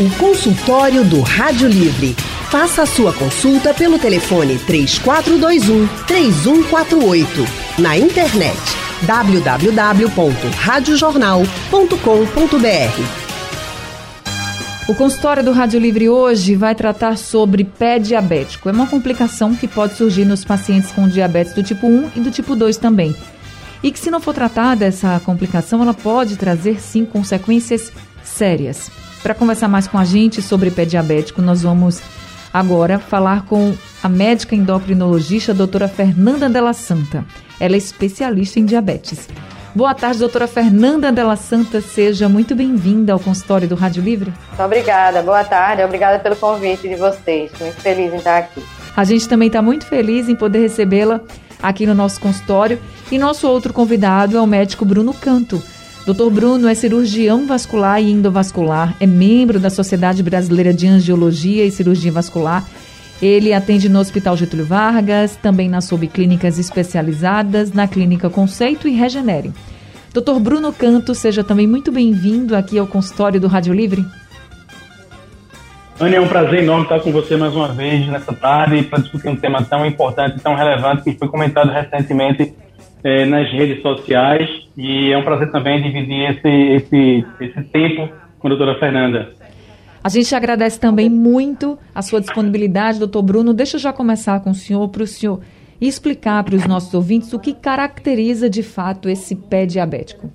O consultório do Rádio Livre. Faça a sua consulta pelo telefone 3421 3148. Na internet www.radiojornal.com.br. O consultório do Rádio Livre hoje vai tratar sobre pé diabético. É uma complicação que pode surgir nos pacientes com diabetes do tipo 1 e do tipo 2 também. E que, se não for tratada essa complicação, ela pode trazer sim consequências sérias. Para conversar mais com a gente sobre pé diabético, nós vamos agora falar com a médica endocrinologista doutora Fernanda Della Santa. Ela é especialista em diabetes. Boa tarde, doutora Fernanda Della Santa. Seja muito bem-vinda ao consultório do Rádio Livre. Muito obrigada. Boa tarde. Obrigada pelo convite de vocês. Muito feliz em estar aqui. A gente também está muito feliz em poder recebê-la aqui no nosso consultório. E nosso outro convidado é o médico Bruno Canto. Dr. Bruno é cirurgião vascular e endovascular, é membro da Sociedade Brasileira de Angiologia e Cirurgia Vascular. Ele atende no Hospital Getúlio Vargas, também nas subclínicas especializadas, na Clínica Conceito e Regenere. Dr. Bruno Canto, seja também muito bem-vindo aqui ao consultório do Rádio Livre. Ana, é um prazer enorme estar com você mais uma vez nessa tarde para discutir um tema tão importante, tão relevante que foi comentado recentemente é, nas redes sociais e é um prazer também dividir esse, esse, esse tempo com a doutora Fernanda. A gente agradece também muito a sua disponibilidade, doutor Bruno. Deixa eu já começar com o senhor, para o senhor explicar para os nossos ouvintes o que caracteriza de fato esse pé diabético.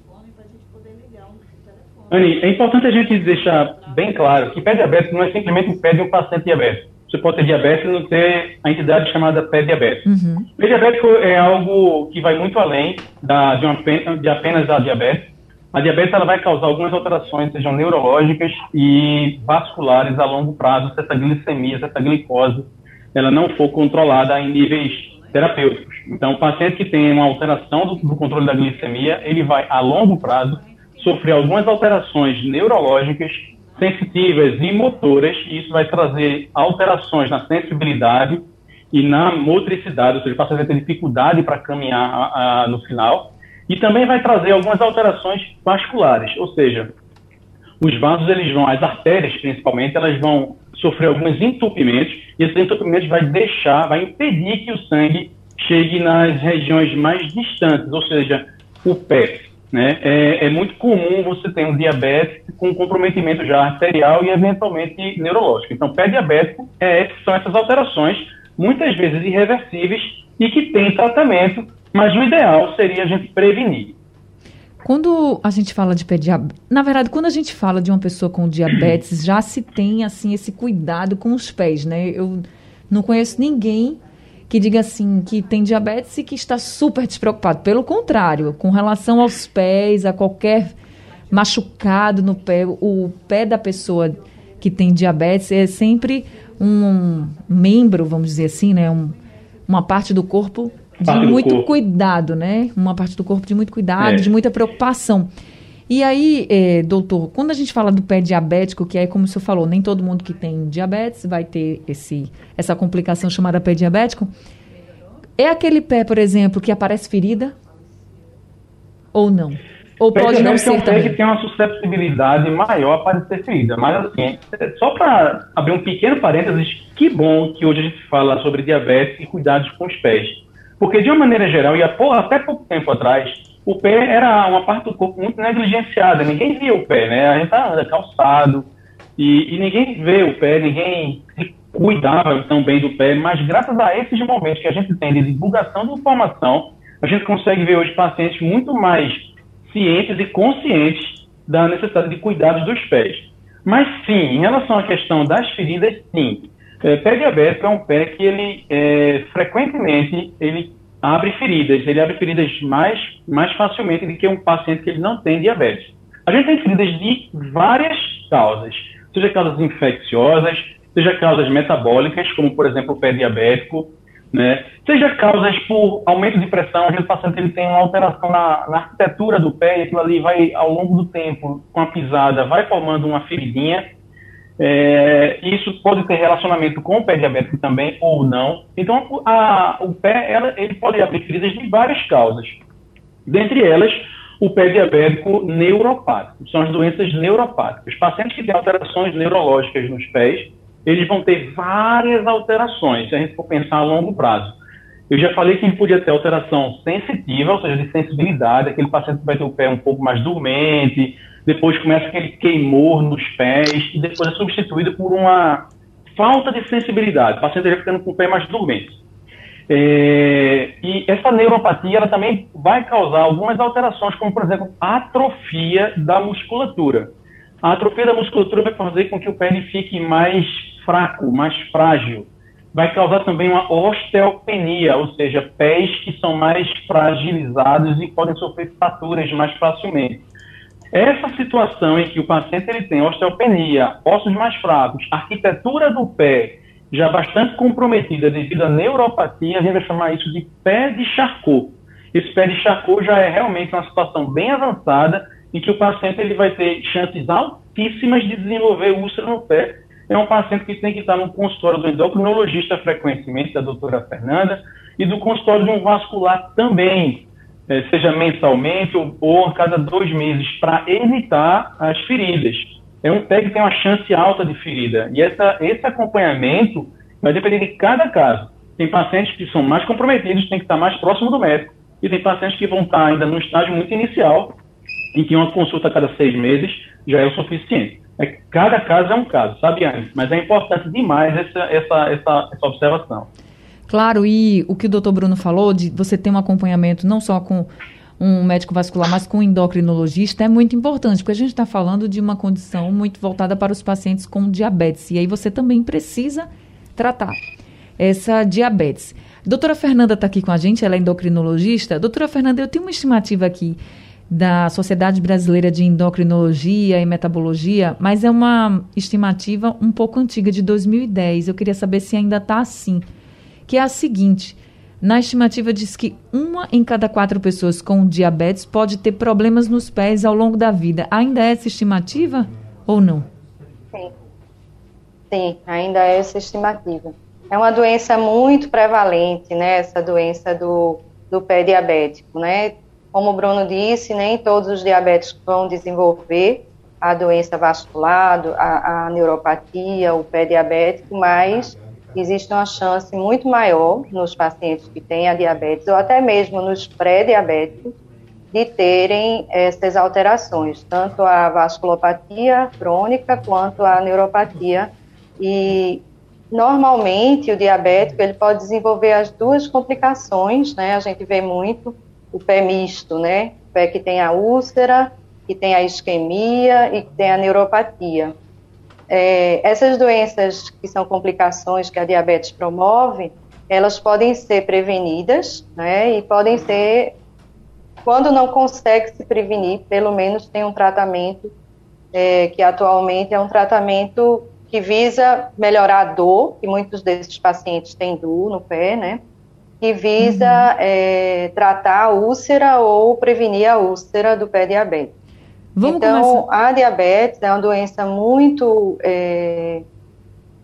Anne, é importante a gente deixar bem claro que pé diabético não é simplesmente o pé de um paciente diabético você pode ter diabetes e não ter a entidade chamada pré-diabetes. Uhum. Pré-diabético é algo que vai muito além da, de, uma, de apenas a diabetes. A diabetes ela vai causar algumas alterações, sejam neurológicas e vasculares a longo prazo, se essa glicemia, se essa glicose ela não for controlada em níveis terapêuticos. Então, o paciente que tem uma alteração do, do controle da glicemia, ele vai, a longo prazo, sofrer algumas alterações neurológicas sensitivas e motoras, e isso vai trazer alterações na sensibilidade e na motricidade, ou seja, o paciente ter dificuldade para caminhar a, a, no final, e também vai trazer algumas alterações vasculares, ou seja, os vasos, eles vão, as artérias principalmente, elas vão sofrer alguns entupimentos, e esses entupimentos vai deixar, vai impedir que o sangue chegue nas regiões mais distantes, ou seja, o pé, né? É, é, muito comum você ter um diabetes com comprometimento já arterial e eventualmente neurológico. Então, pé diabético é, são essas alterações, muitas vezes irreversíveis e que têm tratamento, mas o ideal seria a gente prevenir. Quando a gente fala de pé diabetes, na verdade, quando a gente fala de uma pessoa com diabetes, já se tem assim esse cuidado com os pés, né? Eu não conheço ninguém que diga assim que tem diabetes e que está super despreocupado. Pelo contrário, com relação aos pés, a qualquer machucado no pé, o pé da pessoa que tem diabetes é sempre um membro, vamos dizer assim, né? Um, uma parte do corpo de parte muito corpo. cuidado, né? Uma parte do corpo de muito cuidado, é. de muita preocupação. E aí, é, doutor, quando a gente fala do pé diabético, que é como o senhor falou, nem todo mundo que tem diabetes vai ter esse, essa complicação chamada pé diabético. É aquele pé, por exemplo, que aparece ferida? Ou não? Ou pé pode não ser é um também? pé que tem uma susceptibilidade maior a aparecer ferida. Mas assim, só para abrir um pequeno parênteses, que bom que hoje a gente fala sobre diabetes e cuidados com os pés. Porque de uma maneira geral, e até pouco tempo atrás, o pé era uma parte do corpo muito negligenciada, ninguém via o pé, né? A gente anda tá calçado e, e ninguém vê o pé, ninguém cuidava tão bem do pé, mas graças a esses momentos que a gente tem de divulgação de informação, a gente consegue ver hoje pacientes muito mais cientes e conscientes da necessidade de cuidados dos pés. Mas sim, em relação à questão das feridas, sim. É, pé diabético é um pé que ele é, frequentemente ele abre feridas, ele abre feridas mais, mais facilmente do que um paciente que ele não tem diabetes. A gente tem feridas de várias causas, seja causas infecciosas, seja causas metabólicas, como por exemplo o pé diabético, né? seja causas por aumento de pressão, às vezes o paciente ele tem uma alteração na, na arquitetura do pé e aquilo ali vai, ao longo do tempo, com a pisada, vai formando uma feridinha, é, isso pode ter relacionamento com o pé diabético também ou não. Então, a, o pé ela, ele pode abrir feridas de várias causas. Dentre elas, o pé diabético neuropático. São as doenças neuropáticas. Os pacientes que têm alterações neurológicas nos pés, eles vão ter várias alterações, se a gente for pensar a longo prazo. Eu já falei que podia ter alteração sensitiva, ou seja, de sensibilidade, aquele paciente que vai ter o pé um pouco mais dormente, depois começa aquele queimor nos pés, e depois é substituído por uma falta de sensibilidade, o paciente já ficando com o pé mais dormente. É, e essa neuropatia ela também vai causar algumas alterações, como por exemplo atrofia da musculatura. A atrofia da musculatura vai fazer com que o pé fique mais fraco, mais frágil. Vai causar também uma osteopenia, ou seja, pés que são mais fragilizados e podem sofrer fraturas mais facilmente. Essa situação em que o paciente ele tem osteopenia, ossos mais fracos, arquitetura do pé já bastante comprometida devido à neuropatia, a gente vai chamar isso de pé de Charcot. Esse pé de Charcot já é realmente uma situação bem avançada em que o paciente ele vai ter chances altíssimas de desenvolver úlcera no pé. É um paciente que tem que estar no consultório do endocrinologista frequentemente, da doutora Fernanda, e do consultório de um vascular também, é, seja mensalmente ou, ou a cada dois meses, para evitar as feridas é um pé que tem uma chance alta de ferida. E essa, esse acompanhamento vai depender de cada caso. Tem pacientes que são mais comprometidos, tem que estar mais próximo do médico. E tem pacientes que vão estar ainda no estágio muito inicial, em que uma consulta a cada seis meses já é o suficiente. É, cada caso é um caso, sabe, Anne? Mas é importante demais essa, essa, essa, essa observação. Claro, e o que o doutor Bruno falou, de você ter um acompanhamento não só com um médico vascular, mas com um endocrinologista, é muito importante, porque a gente está falando de uma condição muito voltada para os pacientes com diabetes. E aí você também precisa tratar essa diabetes. Doutora Fernanda está aqui com a gente, ela é endocrinologista. Doutora Fernanda, eu tenho uma estimativa aqui da Sociedade Brasileira de Endocrinologia e Metabologia, mas é uma estimativa um pouco antiga, de 2010. Eu queria saber se ainda está assim. Que é a seguinte: na estimativa diz que uma em cada quatro pessoas com diabetes pode ter problemas nos pés ao longo da vida. Ainda é essa estimativa ou não? Sim. Sim, ainda é essa estimativa. É uma doença muito prevalente, né? Essa doença do, do pé diabético, né? Como o Bruno disse, nem todos os diabéticos vão desenvolver a doença vascular, a, a neuropatia, o pé diabético, mas existe uma chance muito maior nos pacientes que têm a diabetes, ou até mesmo nos pré-diabéticos, de terem essas alterações, tanto a vasculopatia crônica quanto a neuropatia. E normalmente o diabético ele pode desenvolver as duas complicações, né? A gente vê muito o pé misto, né? O pé que tem a úlcera, que tem a isquemia e que tem a neuropatia. É, essas doenças que são complicações que a diabetes promove, elas podem ser prevenidas, né, e podem ser, quando não consegue se prevenir, pelo menos tem um tratamento é, que atualmente é um tratamento que visa melhorar a dor, que muitos desses pacientes têm dor no pé, né, que visa uhum. é, tratar a úlcera ou prevenir a úlcera do pé diabético. Vamos então, começar. a diabetes é uma doença muito, é,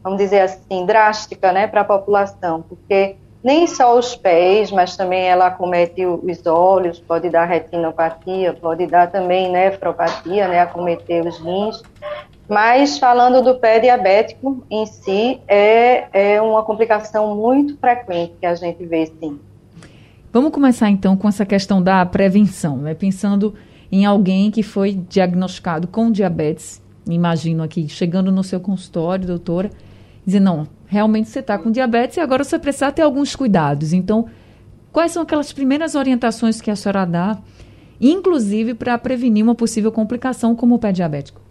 vamos dizer assim, drástica né, para a população, porque nem só os pés, mas também ela acomete os olhos, pode dar retinopatia, pode dar também nefropatia, né, acometer os rins. Mas falando do pé diabético em si, é, é uma complicação muito frequente que a gente vê, sim. Vamos começar então com essa questão da prevenção, né? Pensando em alguém que foi diagnosticado com diabetes, imagino aqui, chegando no seu consultório, doutora, dizer, não, realmente você está com diabetes e agora você precisa ter alguns cuidados. Então, quais são aquelas primeiras orientações que a senhora dá, inclusive para prevenir uma possível complicação como o pé diabético?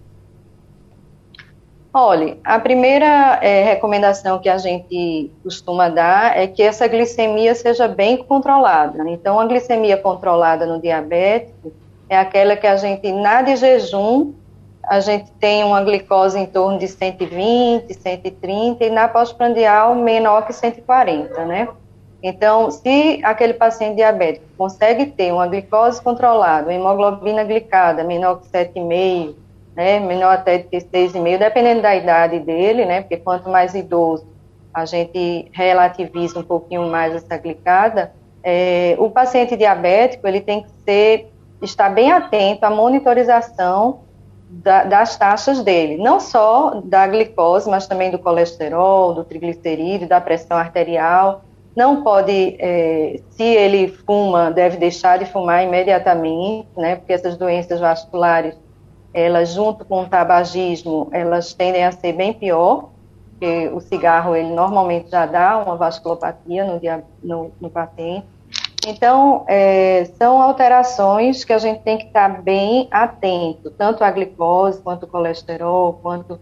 Olha, a primeira é, recomendação que a gente costuma dar é que essa glicemia seja bem controlada. Então, a glicemia controlada no diabético, é aquela que a gente, na de jejum, a gente tem uma glicose em torno de 120, 130 e na pós-prandial menor que 140, né? Então, se aquele paciente diabético consegue ter uma glicose controlada, uma hemoglobina glicada menor que 7,5, né, menor até de 6,5, dependendo da idade dele, né, porque quanto mais idoso, a gente relativiza um pouquinho mais essa glicada, é, o paciente diabético, ele tem que ser estar bem atento à monitorização da, das taxas dele, não só da glicose, mas também do colesterol, do triglicerídeo, da pressão arterial. Não pode, é, se ele fuma, deve deixar de fumar imediatamente, né? Porque essas doenças vasculares, elas junto com o tabagismo, elas tendem a ser bem pior, porque o cigarro ele normalmente já dá uma vasculopatia no, no, no paciente. Então, é, são alterações que a gente tem que estar bem atento, tanto à glicose, quanto ao colesterol, quanto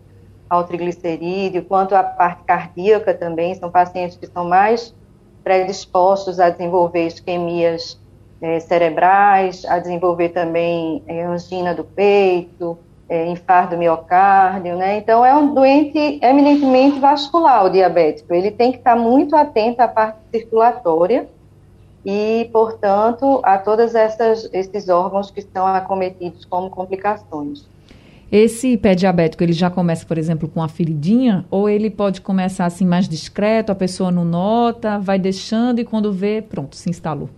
ao triglicerídeo, quanto à parte cardíaca também. São pacientes que são mais predispostos a desenvolver isquemias é, cerebrais, a desenvolver também é, angina do peito, é, infarto miocárdio, né? Então, é um doente eminentemente vascular, o diabético. Ele tem que estar muito atento à parte circulatória, e, portanto, a todos esses órgãos que estão acometidos como complicações. Esse pé diabético, ele já começa, por exemplo, com a feridinha, ou ele pode começar assim mais discreto, a pessoa não nota, vai deixando e quando vê, pronto, se instalou?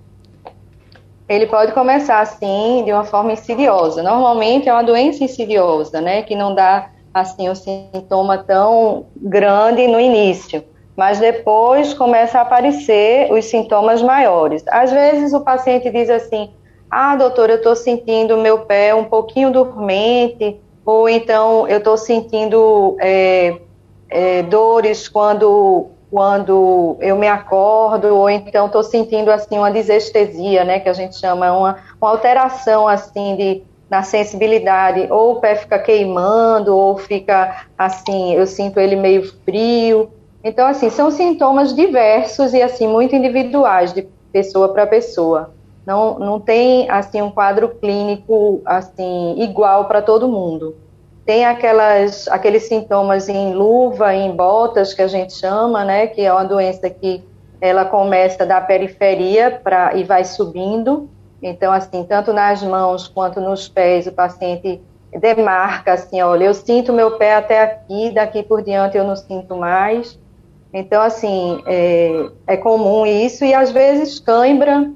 Ele pode começar assim, de uma forma insidiosa. Normalmente é uma doença insidiosa, né, que não dá assim um sintoma tão grande no início mas depois começa a aparecer os sintomas maiores. Às vezes o paciente diz assim: Ah, doutor, eu estou sentindo meu pé um pouquinho dormente, ou então eu estou sentindo é, é, dores quando, quando eu me acordo, ou então estou sentindo assim uma desestesia, né, que a gente chama uma, uma alteração assim de na sensibilidade, ou o pé fica queimando, ou fica assim, eu sinto ele meio frio. Então, assim, são sintomas diversos e, assim, muito individuais, de pessoa para pessoa. Não, não tem, assim, um quadro clínico, assim, igual para todo mundo. Tem aquelas, aqueles sintomas em luva, em botas, que a gente chama, né, que é uma doença que ela começa da periferia pra, e vai subindo. Então, assim, tanto nas mãos quanto nos pés, o paciente demarca, assim, olha, eu sinto meu pé até aqui, daqui por diante eu não sinto mais. Então, assim, é, é comum isso, e às vezes cãibra,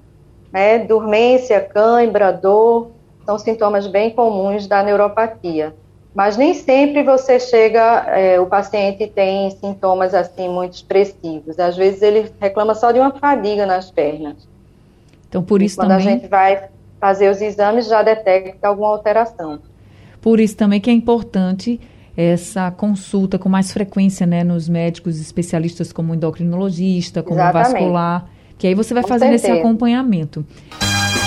né, dormência, cãibra, dor, são sintomas bem comuns da neuropatia. Mas nem sempre você chega, é, o paciente tem sintomas assim muito expressivos. Às vezes ele reclama só de uma fadiga nas pernas. Então, por isso quando também. Quando a gente vai fazer os exames, já detecta alguma alteração. Por isso também que é importante essa consulta com mais frequência, né, nos médicos especialistas como endocrinologista, como Exatamente. vascular, que aí você vai com fazendo certeza. esse acompanhamento.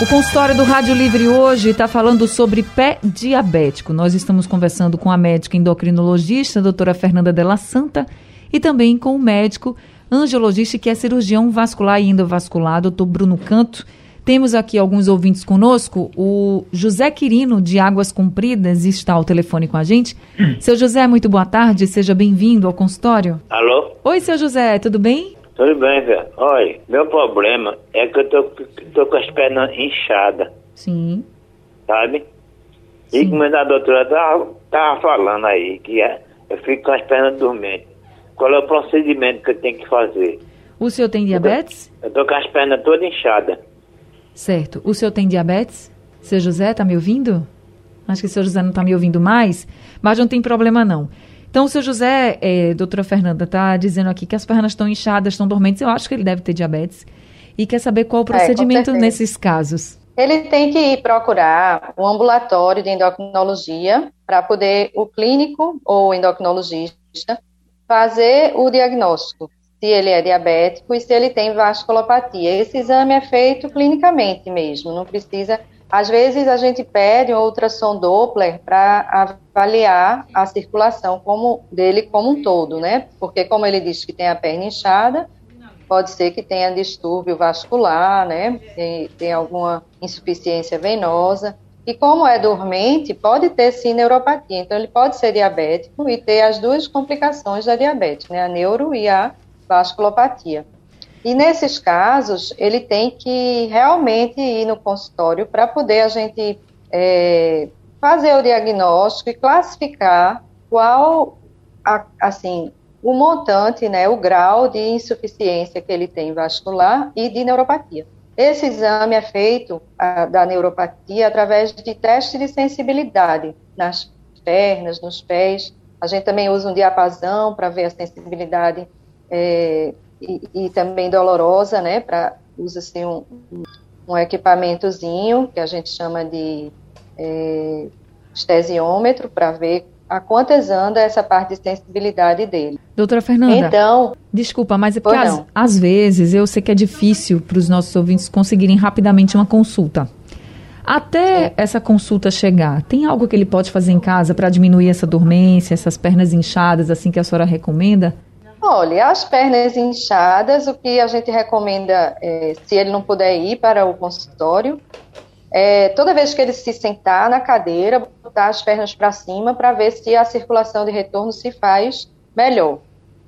O consultório do Rádio Livre hoje está falando sobre pé diabético. Nós estamos conversando com a médica endocrinologista, a doutora Fernanda Della Santa, e também com o médico angiologista, que é cirurgião vascular e endovascular, doutor Bruno Canto. Temos aqui alguns ouvintes conosco. O José Quirino, de Águas Compridas, está ao telefone com a gente. Hum. Seu José, muito boa tarde. Seja bem-vindo ao consultório. Alô? Oi, seu José, tudo bem? Tudo bem, velho. Olha, meu problema é que eu tô, tô com as pernas inchadas. Sim. Sabe? Sim. E como a doutora tava, tava falando aí, que é, eu fico com as pernas dormentes. Qual é o procedimento que eu tenho que fazer? O senhor tem diabetes? Eu tô, eu tô com as pernas todas inchadas. Certo. O senhor tem diabetes? Seu José, está me ouvindo? Acho que o seu José não está me ouvindo mais, mas não tem problema não. Então, o seu José, é, doutora Fernanda, está dizendo aqui que as pernas estão inchadas, estão dormentes. Eu acho que ele deve ter diabetes. E quer saber qual o é, procedimento é, nesses casos. Ele tem que ir procurar um ambulatório de endocrinologia para poder o clínico ou o endocrinologista fazer o diagnóstico se ele é diabético e se ele tem vasculopatia. Esse exame é feito clinicamente mesmo, não precisa. Às vezes a gente pede um ultrassom Doppler para avaliar a circulação como, dele como um todo, né? Porque como ele diz que tem a perna inchada, pode ser que tenha distúrbio vascular, né? Tem, tem alguma insuficiência venosa. E como é dormente, pode ter sim neuropatia. Então ele pode ser diabético e ter as duas complicações da diabetes, né? A neuro e a vasculopatia. E nesses casos, ele tem que realmente ir no consultório para poder a gente é, fazer o diagnóstico e classificar qual, a, assim, o montante, né, o grau de insuficiência que ele tem vascular e de neuropatia. Esse exame é feito a, da neuropatia através de teste de sensibilidade nas pernas, nos pés. A gente também usa um diapasão para ver a sensibilidade é, e, e, também dolorosa, né? Para usa-se um, um equipamentozinho que a gente chama de é, estesiômetro para ver a quantas anda essa parte de sensibilidade dele. Doutora Fernanda, então, desculpa, mas é porque às, às, vezes eu sei que é difícil para os nossos ouvintes conseguirem rapidamente uma consulta. Até essa consulta chegar, tem algo que ele pode fazer em casa para diminuir essa dormência, essas pernas inchadas, assim que a senhora recomenda? Olha, as pernas inchadas, o que a gente recomenda, é, se ele não puder ir para o consultório, é, toda vez que ele se sentar na cadeira, botar as pernas para cima para ver se a circulação de retorno se faz melhor.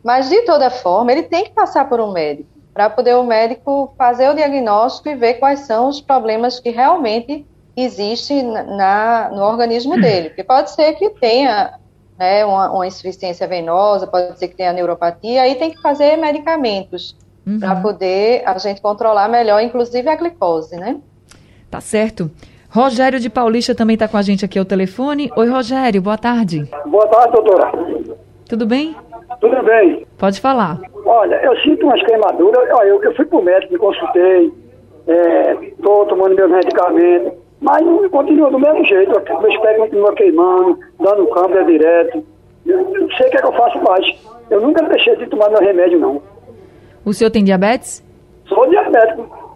Mas, de toda forma, ele tem que passar por um médico, para poder o médico fazer o diagnóstico e ver quais são os problemas que realmente existem na, no organismo dele. Porque pode ser que tenha né, uma, uma, insuficiência venosa, pode ser que tenha neuropatia, aí tem que fazer medicamentos uhum. para poder a gente controlar melhor, inclusive a glicose, né? Tá certo. Rogério de Paulista também está com a gente aqui ao telefone. Oi, Rogério, boa tarde. Boa tarde, doutora. Tudo bem? Tudo bem. Pode falar. Olha, eu sinto umas queimaduras. Olha, eu, eu fui pro médico, me consultei, estou é, tomando meus medicamentos, mas continua do mesmo jeito. Meu pés continua queimando, dando câmbio direto. Eu não sei o que, é que eu faço mais. Eu nunca deixei de tomar meu remédio, não. O senhor tem diabetes? Sou diabético.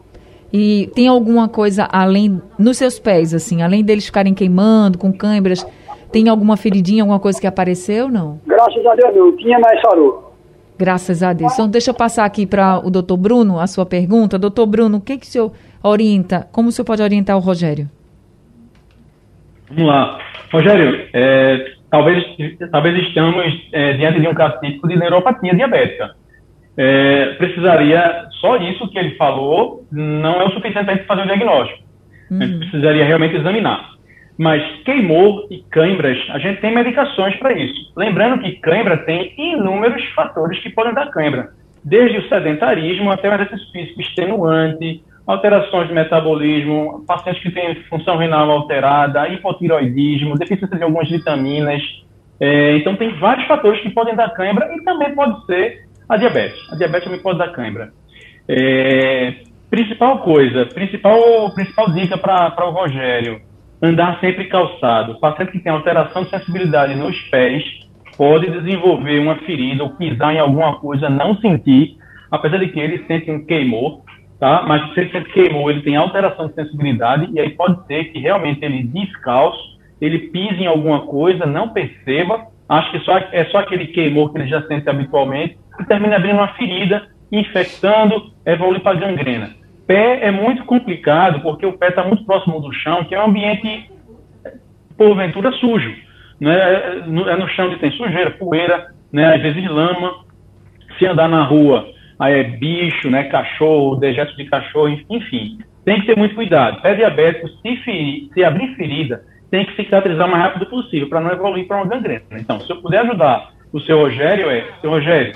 E tem alguma coisa além, nos seus pés, assim, além deles ficarem queimando, com câimbras, tem alguma feridinha, alguma coisa que apareceu, não? Graças a Deus não, tinha mais sarou. Graças a Deus. Então, deixa eu passar aqui para o doutor Bruno a sua pergunta. Doutor Bruno, o que, que o senhor orienta, como o senhor pode orientar o Rogério? Vamos lá. Rogério, é, talvez, talvez estamos é, diante de um caso típico de neuropatia diabética é, precisaria, só isso que ele falou, não é o suficiente para fazer o diagnóstico. Uhum. A gente precisaria realmente examinar. Mas queimou e cãibras, a gente tem medicações para isso. Lembrando que cãibra tem inúmeros fatores que podem dar cãibra, desde o sedentarismo até o exercício físico extenuante, alterações de metabolismo, pacientes que têm função renal alterada, hipotiroidismo, deficiência de algumas vitaminas. É, então, tem vários fatores que podem dar cãibra e também pode ser a diabetes. A diabetes também pode dar cãibra. É, principal coisa, principal, principal dica para o Rogério, andar sempre calçado. Paciente que tem alteração de sensibilidade nos pés pode desenvolver uma ferida ou pisar em alguma coisa, não sentir, apesar de que ele sente um queimor, tá? Mas se ele queimou, ele tem alteração de sensibilidade e aí pode ser que realmente ele descalço, ele pise em alguma coisa, não perceba, acho que só, é só aquele queimor que ele já sente habitualmente e termina abrindo uma ferida, infectando, evolui para gangrena. Pé é muito complicado porque o pé está muito próximo do chão, que é um ambiente, porventura, sujo. Né? É, no chão onde tem sujeira, poeira, né? às vezes lama. Se andar na rua, é bicho, né? cachorro, dejeto de cachorro, enfim. Tem que ter muito cuidado. Pé diabético, se, ferir, se abrir ferida, tem que cicatrizar o mais rápido possível para não evoluir para uma gangrena. Então, se eu puder ajudar o seu Rogério, é, seu Rogério,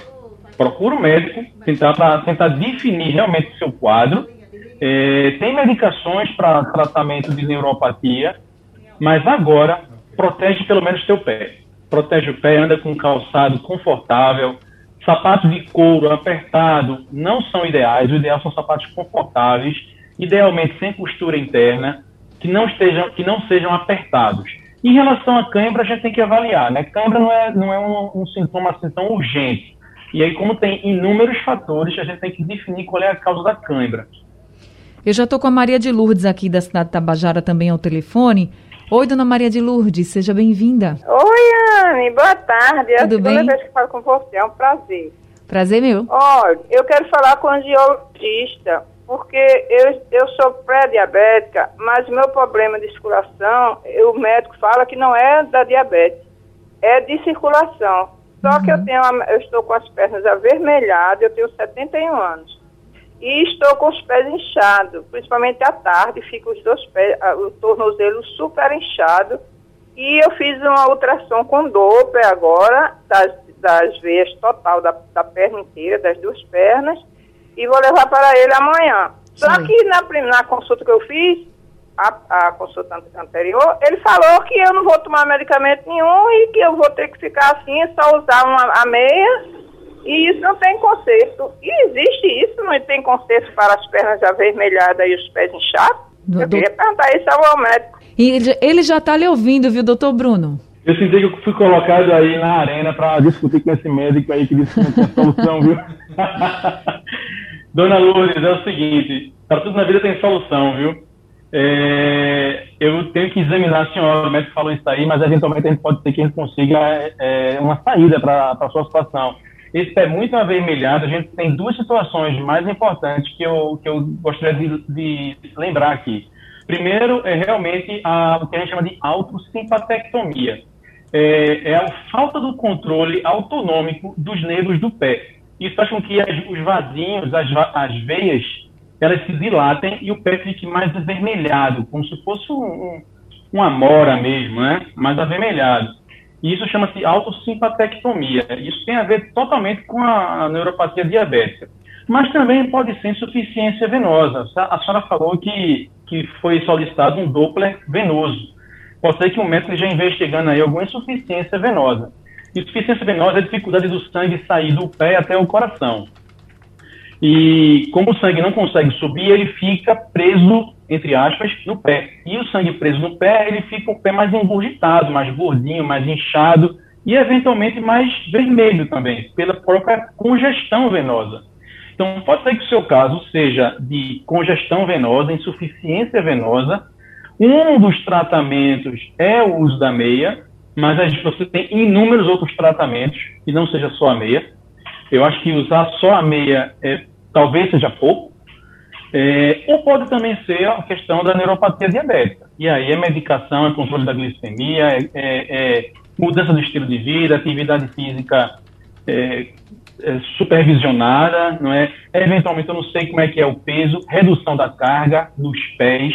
procura o um médico, tentar, pra, tentar definir realmente o seu quadro. É, tem medicações para tratamento de neuropatia, mas agora protege pelo menos seu pé. Protege o pé, anda com um calçado confortável. Sapatos de couro apertado não são ideais, o ideal são sapatos confortáveis, idealmente sem costura interna, que não, estejam, que não sejam apertados. Em relação à cãibra, a gente tem que avaliar, né? Cãibra não é, não é um, um sintoma assim tão urgente. E aí, como tem inúmeros fatores, a gente tem que definir qual é a causa da cãibra. Eu já estou com a Maria de Lourdes aqui da cidade de Tabajara também ao telefone. Oi, dona Maria de Lourdes, seja bem-vinda. Oi, Anne, boa tarde. É Tudo a segunda bem? vez que falo com você, é um prazer. Prazer meu. Olha, eu quero falar com o angiologista, porque eu, eu sou pré-diabética, mas o meu problema de circulação, o médico fala que não é da diabetes, é de circulação. Só uhum. que eu, uhum. tenho, eu estou com as pernas avermelhadas, eu tenho 71 anos. E estou com os pés inchados, principalmente à tarde, fica os dois pés, o tornozelo super inchado. E eu fiz uma ultrassom com Doppler agora, das, das veias total da, da perna inteira, das duas pernas, e vou levar para ele amanhã. Só que na, na consulta que eu fiz, a, a, consulta anterior, ele falou que eu não vou tomar medicamento nenhum e que eu vou ter que ficar assim, só usar uma, a meia, e isso não tem conserto. E existe isso, não tem conserto para as pernas avermelhadas e os pés inchados? Do, eu queria perguntar isso ao médico. E ele já está lhe ouvindo, viu, doutor Bruno? Eu senti que eu fui colocado aí na arena para discutir com esse médico aí que disse que não tem solução, viu? Dona Lourdes, é o seguinte, para tudo na vida tem solução, viu? É, eu tenho que examinar a senhora, o médico falou isso aí, mas eventualmente a gente pode ter que a gente consiga é, uma saída para a sua situação. Esse pé muito avermelhado, a gente tem duas situações mais importantes que eu, que eu gostaria de, de lembrar aqui. Primeiro é realmente a, o que a gente chama de autossimpatectomia. É, é, a falta do controle autonômico dos nervos do pé. Isso faz com que as, os vasinhos, as, as veias, elas se dilatem e o pé fique mais avermelhado, como se fosse um, um, uma mora mesmo, né? mais avermelhado. E isso chama-se autossimpatectomia. Isso tem a ver totalmente com a neuropatia diabética. Mas também pode ser insuficiência venosa. A senhora falou que, que foi solicitado um Doppler venoso. Pode ser que o médico esteja investigando aí alguma insuficiência venosa. Insuficiência venosa é a dificuldade do sangue sair do pé até o coração. E como o sangue não consegue subir, ele fica preso, entre aspas, no pé. E o sangue preso no pé, ele fica o pé mais engurgitado, mais gordinho, mais inchado e eventualmente mais vermelho também, pela própria congestão venosa. Então, pode ser que o seu caso seja de congestão venosa, insuficiência venosa. Um dos tratamentos é o uso da meia, mas você tem inúmeros outros tratamentos, e não seja só a meia. Eu acho que usar só a meia é, talvez seja pouco. É, ou pode também ser a questão da neuropatia diabética. E aí é medicação, é controle da glicemia, é, é, é mudança do estilo de vida, atividade física é, é, supervisionada, não é? Eventualmente eu não sei como é que é o peso, redução da carga dos pés,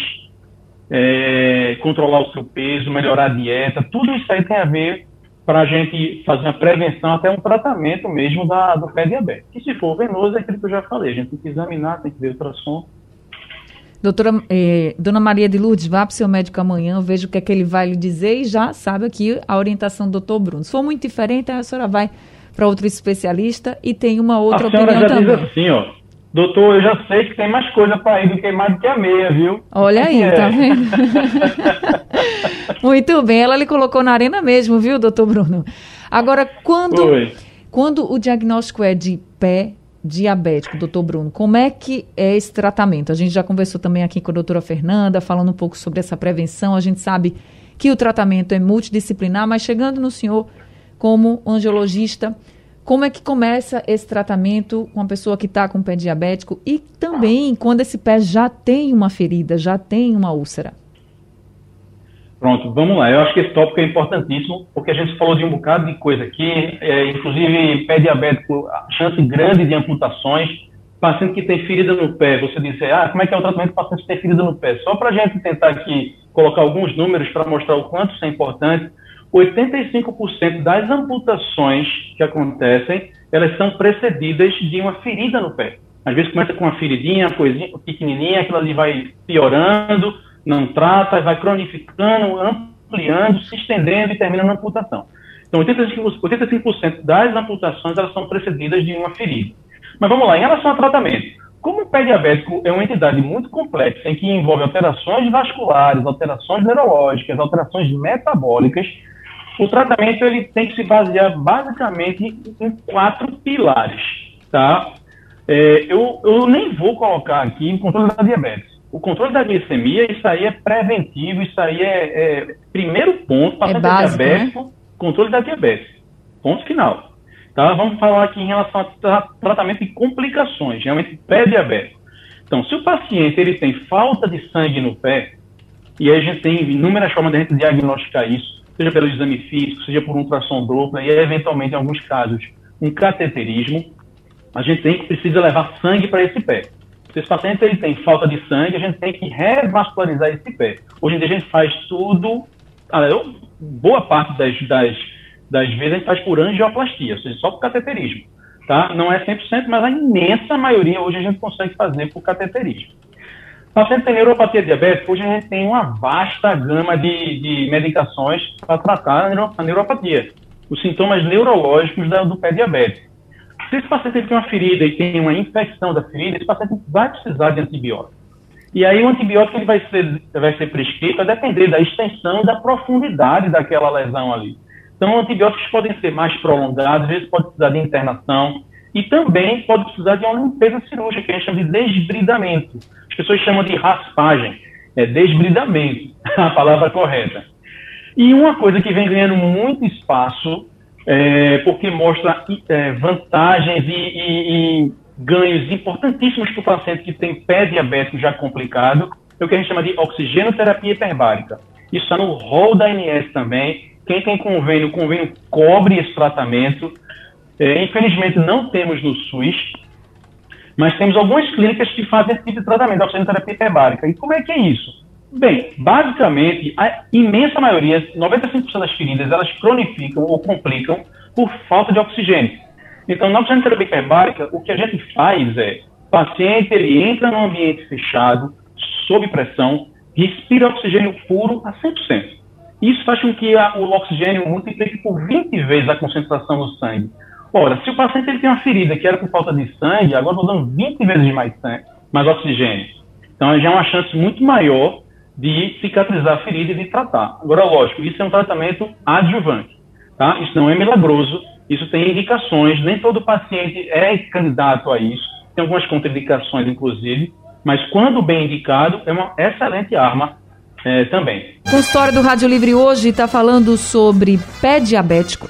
controlar o seu peso, melhorar a dieta, tudo isso aí tem a ver para a gente fazer uma prevenção, até um tratamento mesmo da, do pé diabético. E se for venoso, é aquilo que eu já falei, a gente tem que examinar, tem que ver o ultrassom. Doutora, eh, Dona Maria de Lourdes, vá para o seu médico amanhã, veja o que é que ele vai lhe dizer e já sabe aqui a orientação do doutor Bruno. Se for muito diferente, a senhora vai para outro especialista e tem uma outra a opinião já também. diz assim, ó, doutor, eu já sei que tem mais coisa para ir do que mais do que a meia, viu? Olha aí, é. tá vendo? Muito bem, ela lhe colocou na arena mesmo, viu, doutor Bruno? Agora, quando, quando o diagnóstico é de pé diabético, doutor Bruno, como é que é esse tratamento? A gente já conversou também aqui com a doutora Fernanda, falando um pouco sobre essa prevenção. A gente sabe que o tratamento é multidisciplinar, mas chegando no senhor como angiologista, como é que começa esse tratamento com a pessoa que está com pé diabético e também quando esse pé já tem uma ferida, já tem uma úlcera? Pronto, vamos lá. Eu acho que esse tópico é importantíssimo, porque a gente falou de um bocado de coisa aqui, é, inclusive pé diabético, chance grande de amputações. Paciente que tem ferida no pé, você disse, ah, como é que é o tratamento do paciente que tem ferida no pé? Só para a gente tentar aqui colocar alguns números para mostrar o quanto isso é importante. 85% das amputações que acontecem, elas são precedidas de uma ferida no pé. Às vezes começa com uma feridinha, uma coisinha pequenininha, aquilo ali vai piorando, não trata, vai cronificando, ampliando, se estendendo e termina na amputação. Então, 85%, 85 das amputações elas são precedidas de uma ferida. Mas vamos lá, em relação ao tratamento. Como o pé diabético é uma entidade muito complexa, em que envolve alterações vasculares, alterações neurológicas, alterações metabólicas, o tratamento ele tem que se basear basicamente em quatro pilares, tá? É, eu, eu nem vou colocar aqui o controle da diabetes. O controle da glicemia, isso aí é preventivo, isso aí é, é primeiro ponto, para é básico, diabético, né? controle da diabetes. Ponto final. Tá? Vamos falar aqui em relação a tratamento de complicações, realmente pré-diabético. Então, se o paciente ele tem falta de sangue no pé, e a gente tem inúmeras formas de a gente diagnosticar isso, seja pelo exame físico, seja por um ultrassom dupla, e eventualmente, em alguns casos, um cateterismo, a gente tem que precisa levar sangue para esse pé. Se esse paciente ele tem falta de sangue, a gente tem que revascularizar esse pé. Hoje em dia a gente faz tudo, ah, boa parte das, das, das vezes a gente faz por angioplastia, ou seja, só por cateterismo. Tá? Não é 100%, mas a imensa maioria hoje a gente consegue fazer por cateterismo. Paciente tem neuropatia diabética, hoje a gente tem uma vasta gama de, de medicações para tratar a, neuro, a, neuropatia, os sintomas neurológicos do pé diabético. Se esse paciente tem uma ferida e tem uma infecção da ferida, esse paciente vai precisar de antibiótico. E aí o antibiótico ele vai ser, vai ser prescrito a depender da extensão e da profundidade daquela lesão ali. Então, antibióticos podem ser mais prolongados, às vezes pode precisar de internação, e também pode precisar de uma limpeza cirúrgica, que a gente chama de desbridamento. As pessoas chamam de raspagem, é desbridamento, a palavra correta. E uma coisa que vem ganhando muito espaço, é, porque mostra é, vantagens e, e, e ganhos importantíssimos para o paciente que tem pé diabético já complicado, é o que a gente chama de oxigenoterapia hiperbárica. Isso está no rol da ANS também. Quem tem convênio, o convênio cobre esse tratamento. É, infelizmente, não temos no SUS, mas temos algumas clínicas que fazem esse tipo de tratamento, oxigenoterapia hiperbárica. E como é que é isso? Bem, basicamente, a imensa maioria, 95% das feridas, elas cronificam ou complicam por falta de oxigênio. Então, na oxigenoterapia hiperbárica, o que a gente faz é, o paciente ele entra num ambiente fechado, sob pressão, respira oxigênio puro a 100%. Isso faz com que a, o oxigênio multiplique por 20 vezes a concentração no sangue. Ora, se o paciente ele tem uma ferida que era por falta de sangue, agora estou dando 20 vezes mais, sangue, mais oxigênio. Então, já é uma chance muito maior de cicatrizar a ferida e de tratar. Agora, lógico, isso é um tratamento adjuvante. Tá? Isso não é milagroso, isso tem indicações, nem todo paciente é candidato a isso, tem algumas contraindicações, inclusive, mas quando bem indicado, é uma excelente arma é, também. A história do Rádio Livre hoje está falando sobre pé diabético,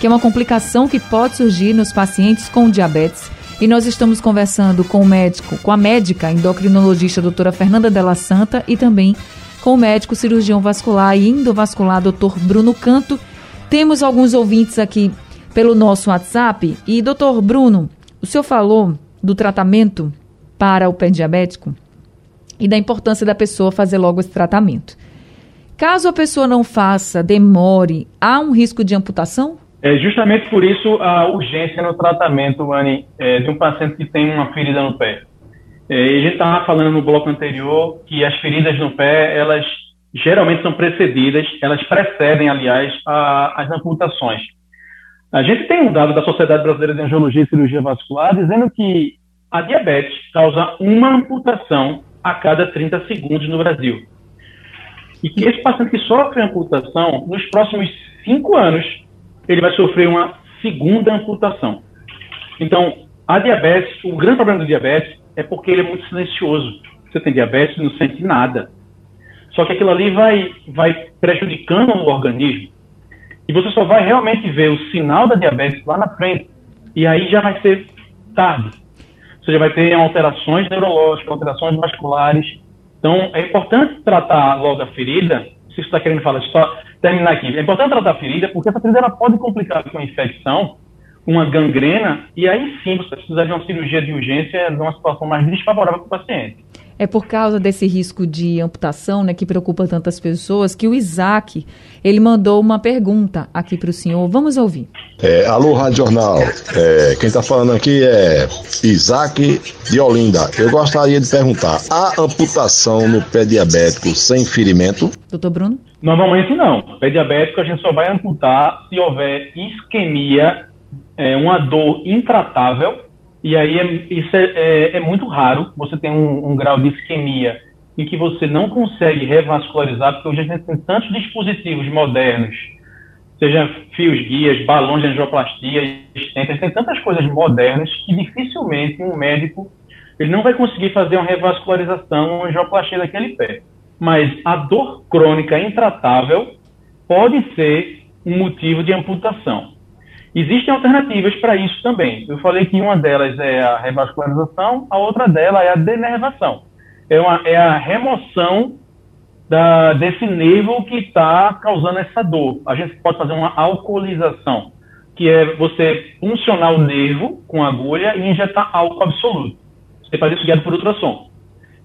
que é uma complicação que pode surgir nos pacientes com diabetes. E nós estamos conversando com o médico, com a médica endocrinologista doutora Fernanda Della Santa e também com o médico cirurgião vascular e endovascular doutor Bruno Canto. Temos alguns ouvintes aqui pelo nosso WhatsApp. E, doutor Bruno, o senhor falou do tratamento para o pé diabético e da importância da pessoa fazer logo esse tratamento. Caso a pessoa não faça, demore, há um risco de amputação? É justamente por isso a urgência no tratamento, Anne, é, de um paciente que tem uma ferida no pé. É, a gente estava falando no bloco anterior que as feridas no pé, elas geralmente são precedidas, elas precedem, aliás, a, as amputações. A gente tem um dado da Sociedade Brasileira de Angiologia e Cirurgia Vascular dizendo que a diabetes causa uma amputação a cada 30 segundos no Brasil. E que esse paciente que sofre amputação, nos próximos cinco anos, ele vai sofrer uma segunda amputação. Então, a diabetes, o grande problema do diabetes é porque ele é muito silencioso. Você tem diabetes e não sente nada. Só que aquilo ali vai, vai prejudicando o organismo e você só vai realmente ver o sinal da diabetes lá na frente. E aí já vai ser tarde. Você já vai ter alterações neurológicas, alterações vasculares. Então, é importante tratar logo a ferida. Se você está querendo falar, só terminar aqui. É importante tratar a ferida porque essa ferida ela pode complicar com a infecção, uma gangrena, e aí sim você precisa de uma cirurgia de urgência numa situação mais desfavorável para o paciente. É por causa desse risco de amputação, né, que preocupa tantas pessoas, que o Isaac, ele mandou uma pergunta aqui para o senhor. Vamos ouvir. É, alô, Rádio Jornal. É, quem está falando aqui é Isaac de Olinda. Eu gostaria de perguntar, há amputação no pé diabético sem ferimento? Doutor Bruno? Normalmente não. Pé diabético a gente só vai amputar se houver isquemia, é, uma dor intratável e aí é, isso é, é, é, muito raro, você tem um, um, grau de isquemia em que você não consegue revascularizar, porque hoje a gente tem tantos dispositivos modernos, seja fios guias, balões de angioplastia, estentes, tem tantas coisas modernas que dificilmente um médico ele não vai conseguir fazer uma revascularização, uma angioplastia daquele pé. Mas a dor crônica intratável pode ser um motivo de amputação. Existem alternativas para isso também. Eu falei que uma delas é a revascularização, a outra dela é a denervação. É, uma, é a remoção da, desse nervo que está causando essa dor. A gente pode fazer uma alcoolização, que é você funcionar o nervo com agulha e injetar álcool absoluto. Você faz isso guiado por ultrassom.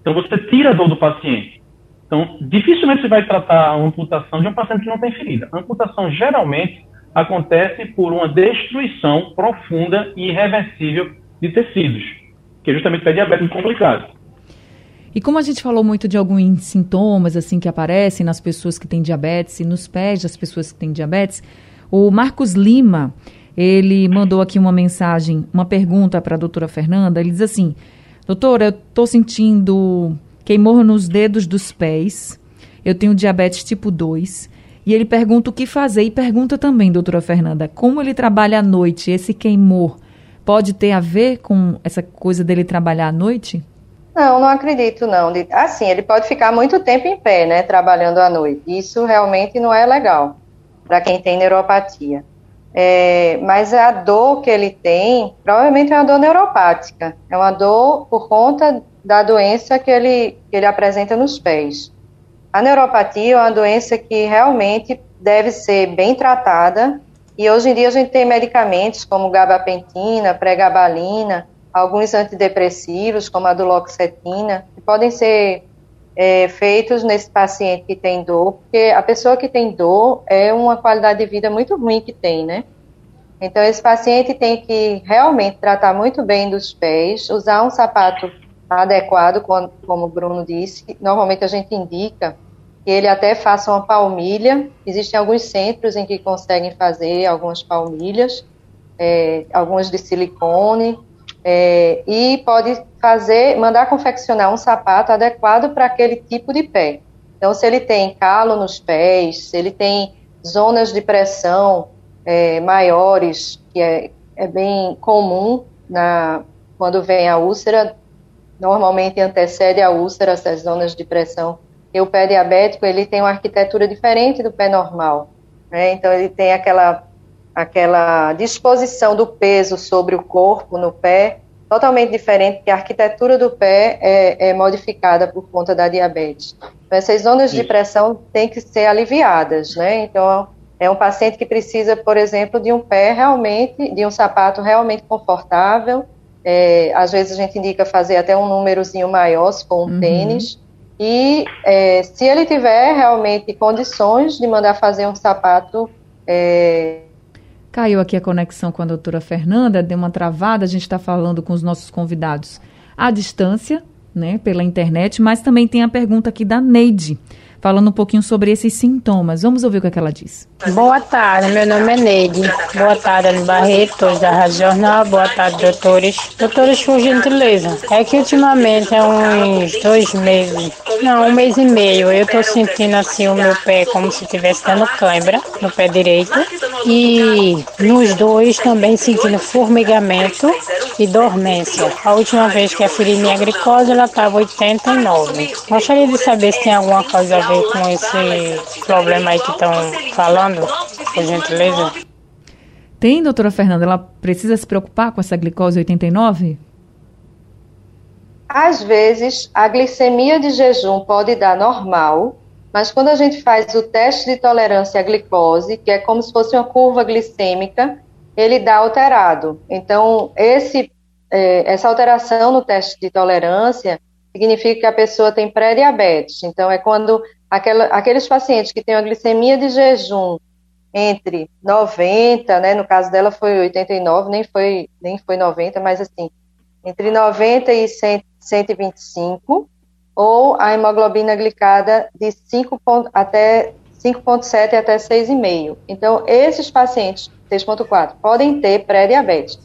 Então você tira a dor do paciente. Então, dificilmente você vai tratar a amputação de um paciente que não tem ferida. A amputação geralmente acontece por uma destruição profunda e irreversível de tecidos, que é justamente o diabetes complicado. E como a gente falou muito de alguns sintomas assim que aparecem nas pessoas que têm diabetes e nos pés das pessoas que têm diabetes, o Marcos Lima, ele mandou aqui uma mensagem, uma pergunta para a doutora Fernanda. Ele diz assim: Doutora, eu estou sentindo queimor nos dedos dos pés, eu tenho diabetes tipo 2. E ele pergunta o que fazer e pergunta também, doutora Fernanda, como ele trabalha à noite, esse queimor pode ter a ver com essa coisa dele trabalhar à noite? Não, não acredito não. Assim, ele pode ficar muito tempo em pé, né, trabalhando à noite. Isso realmente não é legal para quem tem neuropatia. É, mas a dor que ele tem, provavelmente é uma dor neuropática. É uma dor por conta da doença que ele, que ele apresenta nos pés. A neuropatia é uma doença que realmente deve ser bem tratada. E hoje em dia a gente tem medicamentos como gabapentina, pregabalina, alguns antidepressivos, como a duloxetina, que podem ser é, feitos nesse paciente que tem dor, porque a pessoa que tem dor é uma qualidade de vida muito ruim que tem, né? Então, esse paciente tem que realmente tratar muito bem dos pés, usar um sapato adequado, como o Bruno disse. Normalmente a gente indica que ele até faça uma palmilha. Existem alguns centros em que conseguem fazer algumas palmilhas, é, algumas de silicone, é, e pode fazer, mandar confeccionar um sapato adequado para aquele tipo de pé. Então, se ele tem calo nos pés, se ele tem zonas de pressão é, maiores, que é, é bem comum na, quando vem a úlcera, normalmente antecede a úlcera, essas zonas de pressão. E o pé diabético, ele tem uma arquitetura diferente do pé normal. Né? Então, ele tem aquela aquela disposição do peso sobre o corpo no pé totalmente diferente, que a arquitetura do pé é, é modificada por conta da diabetes. Então, essas zonas de pressão têm que ser aliviadas, né? Então, é um paciente que precisa, por exemplo, de um pé realmente, de um sapato realmente confortável. É, às vezes a gente indica fazer até um númerozinho maior, se for um uhum. tênis. E é, se ele tiver realmente condições de mandar fazer um sapato é, Caiu aqui a conexão com a doutora Fernanda, deu uma travada, a gente está falando com os nossos convidados à distância, né, pela internet, mas também tem a pergunta aqui da Neide falando um pouquinho sobre esses sintomas. Vamos ouvir o que, é que ela diz. Boa tarde, meu nome é Neide. Boa tarde, Ana Barreto, da Rádio Jornal. Boa tarde, doutores. Doutores, por gentileza, é que ultimamente, há uns dois meses, não, um mês e meio, eu tô sentindo assim o meu pé como se estivesse dando cãibra no pé direito. E nos dois também sentindo formigamento e dormência. A última vez que aferi minha glicose, ela estava 89. Gostaria de saber se tem alguma coisa a ver com esse problema aí que estão falando, por gentileza? Tem, doutora Fernanda, ela precisa se preocupar com essa glicose 89? Às vezes, a glicemia de jejum pode dar normal, mas quando a gente faz o teste de tolerância à glicose, que é como se fosse uma curva glicêmica, ele dá alterado. Então, esse, é, essa alteração no teste de tolerância significa que a pessoa tem pré-diabetes. Então, é quando aquela, aqueles pacientes que têm uma glicemia de jejum entre 90, né, no caso dela foi 89, nem foi, nem foi 90, mas assim, entre 90 e 100, 125, ou a hemoglobina glicada de 5 até 5,7 até 6,5. Então, esses pacientes, 6,4, podem ter pré-diabetes.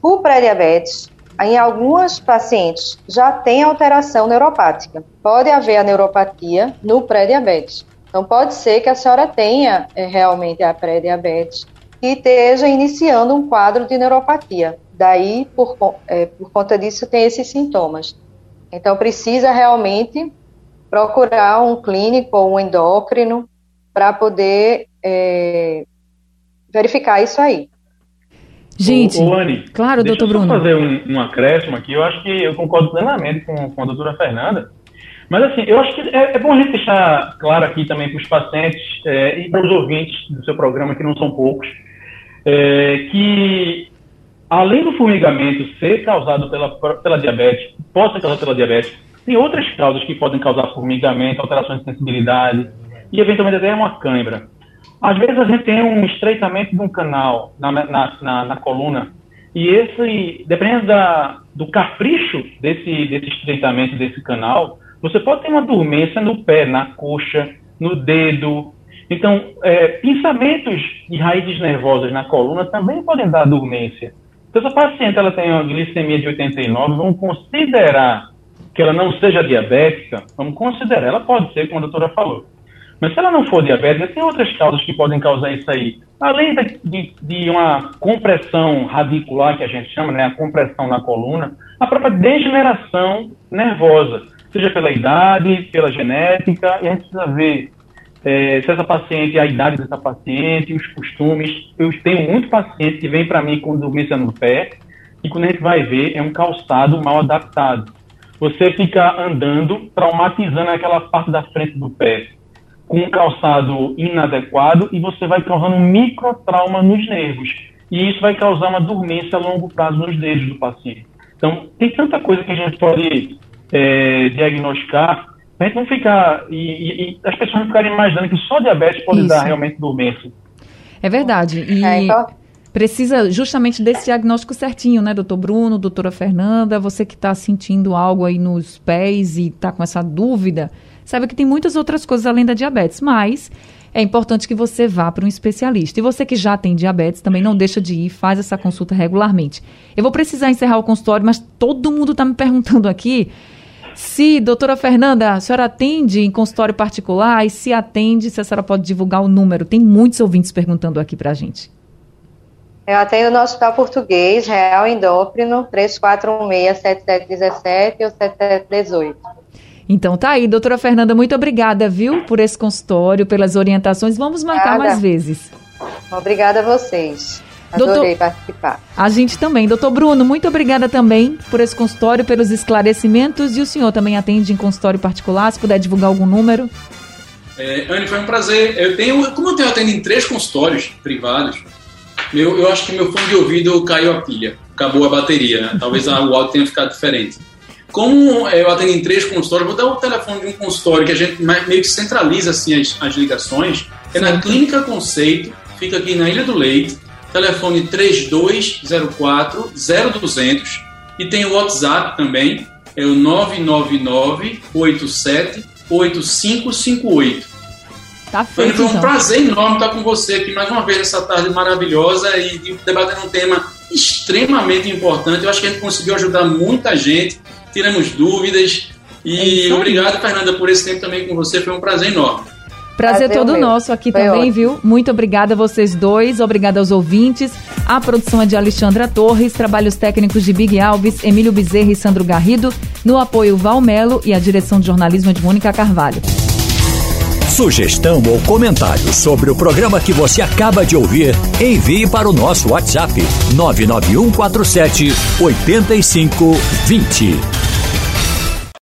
O pré-diabetes, em algumas pacientes já tem alteração neuropática. Pode haver a neuropatia no pré-diabetes. Então, pode ser que a senhora tenha é, realmente a pré-diabetes e esteja iniciando um quadro de neuropatia. Daí, por, é, por conta disso, tem esses sintomas. Então, precisa realmente procurar um clínico ou um endócrino para poder é, verificar isso aí. Gente, ô, ô claro, doutor Bruno. Fazer um, um, acréscimo aqui. Eu acho que eu concordo plenamente com, com a doutora Fernanda. Mas, assim, eu acho que é, é bom a gente deixar claro aqui também para os pacientes é, e para os ouvintes do seu programa, que não são poucos, é, que além do formigamento ser causado pela, pela diabetes, pode ser causado pela diabetes, tem outras causas que podem causar formigamento, alterações de sensibilidade e, eventualmente, até uma cãibra. Às vezes a gente tem um estreitamento de um canal na, na, na, na coluna E esse, dependendo da, do capricho desse, desse estreitamento desse canal, você pode ter uma dormência no pé, na coxa, no dedo. Então, é, pensamentos de raízes nervosas na coluna também podem dar dormência. Então, se a paciente ela tem uma glicemia de 89, vamos considerar que ela não seja diabética, vamos considerar, ela pode ser, como a doutora falou. Mas se ela não for diabética, tem outras causas que podem causar isso aí. Além de, de, uma compressão radicular, que a gente chama, né, a compressão na coluna, a própria degeneração nervosa, seja pela idade, pela genética, e a gente precisa ver é, se essa paciente, a idade dessa paciente, os costumes. Eu tenho muitos pacientes que vêm para mim com dormência no pé, e quando a gente vai ver, é um calçado mal adaptado. Você fica andando, traumatizando aquela parte da frente do pé com um calçado inadequado e você vai causando um microtrauma nos nervos. E isso vai causar uma dormência a longo prazo nos dedos do paciente. Então, tem tanta coisa que a gente pode é, diagnosticar, a gente não ficar. E, e, e, as pessoas não ficarem imaginando que só diabetes pode isso. dar realmente dormência. É verdade. E é, então... precisa justamente desse diagnóstico certinho, né, doutor Bruno, doutora Fernanda? Você que está sentindo algo aí nos pés e está com essa dúvida Sabe que tem muitas outras coisas além da diabetes, mas é importante que você vá para um especialista. E você que já tem diabetes, também não deixa de ir, faz essa consulta regularmente. Eu vou precisar encerrar o consultório, mas todo mundo está me perguntando aqui se, doutora Fernanda, a senhora atende em consultório particular e se atende, se a senhora pode divulgar o número. Tem muitos ouvintes perguntando aqui para a gente. Eu atendo no Hospital Português, Real Endócrino, 3416-7717 ou 7718. Então tá aí, doutora Fernanda, muito obrigada, viu, por esse consultório, pelas orientações. Vamos marcar mais vezes. Obrigada a vocês. Adorei Doutor, participar. A gente também. Doutor Bruno, muito obrigada também por esse consultório, pelos esclarecimentos. E o senhor também atende em consultório particular, se puder divulgar algum número. É, Anne, foi um prazer. Eu tenho, como eu tenho atendo em três consultórios privados, meu, eu acho que meu fone de ouvido caiu a pilha, acabou a bateria, né? talvez o áudio tenha ficado diferente. Como eu atendo em três consultórios, vou dar o telefone de um consultório que a gente meio que centraliza assim, as, as ligações. É na Clínica Conceito, fica aqui na Ilha do Leite, telefone 3204 0200 e tem o WhatsApp também, é o 999 87 8558. Tá feito, foi um então. prazer enorme estar com você aqui mais uma vez nessa tarde maravilhosa e debatendo um tema extremamente importante. Eu acho que a gente conseguiu ajudar muita gente tiramos dúvidas. E é obrigado, Fernanda, por esse tempo também com você. Foi um prazer enorme. Prazer, todo meu. nosso aqui Foi também, ótimo. viu? Muito obrigada a vocês dois, obrigada aos ouvintes. A produção é de Alexandra Torres, trabalhos técnicos de Big Alves, Emílio Bezerra e Sandro Garrido, no apoio Valmelo e a direção de jornalismo de Mônica Carvalho. Sugestão ou comentário sobre o programa que você acaba de ouvir, envie para o nosso WhatsApp 99147 8520.